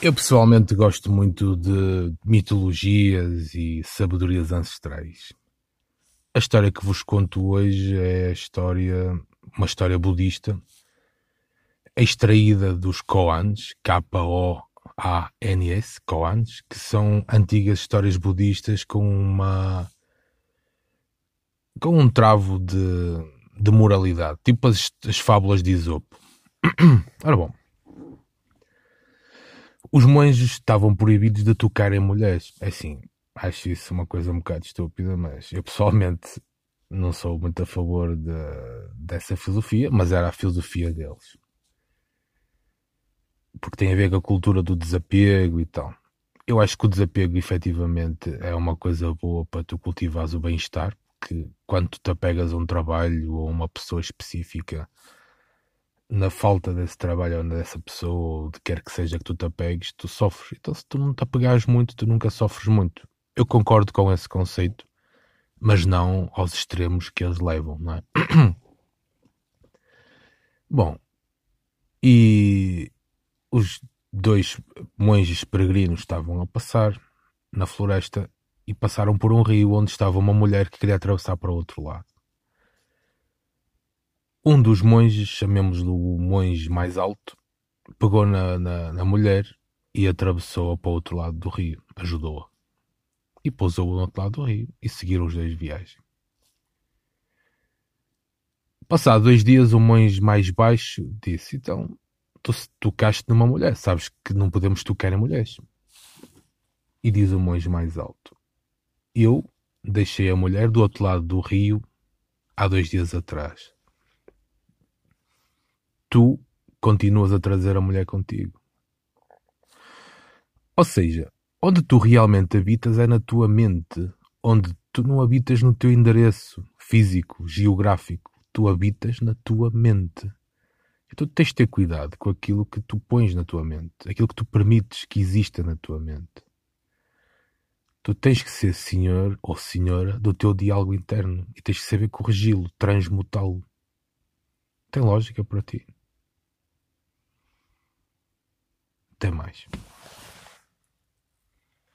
Eu pessoalmente gosto muito de mitologias e sabedorias ancestrais. A história que vos conto hoje é a história, uma história budista, extraída dos Koans, K-O-A-N-S, Koans, que são antigas histórias budistas com uma com um travo de, de moralidade, tipo as, as fábulas de Isopo. Ora bom, os monges estavam proibidos de tocar em mulheres. É assim, acho isso uma coisa um bocado estúpida, mas eu pessoalmente não sou muito a favor de, dessa filosofia, mas era a filosofia deles. Porque tem a ver com a cultura do desapego e tal. Eu acho que o desapego efetivamente é uma coisa boa para tu cultivares o bem-estar, que quando tu te apegas a um trabalho ou a uma pessoa específica, na falta desse trabalho ou dessa pessoa, ou de quer que seja que tu te apegues, tu sofres. Então, se tu não te apegares muito, tu nunca sofres muito. Eu concordo com esse conceito, mas não aos extremos que eles levam, não é? Bom, e os dois monges peregrinos estavam a passar na floresta e passaram por um rio onde estava uma mulher que queria atravessar para o outro lado. Um dos monges, chamemos-lhe o monge mais alto, pegou na, na, na mulher e atravessou-a para o outro lado do rio, ajudou-a. E pousou do outro lado do rio e seguiram os dois viagem. Passados dois dias, o monge mais baixo disse: Então, tu tocaste numa mulher, sabes que não podemos tocar em mulheres. E diz o monge mais alto: Eu deixei a mulher do outro lado do rio há dois dias atrás tu continuas a trazer a mulher contigo. Ou seja, onde tu realmente habitas é na tua mente, onde tu não habitas no teu endereço físico, geográfico, tu habitas na tua mente. Então tens de ter cuidado com aquilo que tu pões na tua mente, aquilo que tu permites que exista na tua mente. Tu tens que ser senhor ou senhora do teu diálogo interno e tens que saber corrigi-lo, transmutá-lo. Tem lógica para ti. Mais.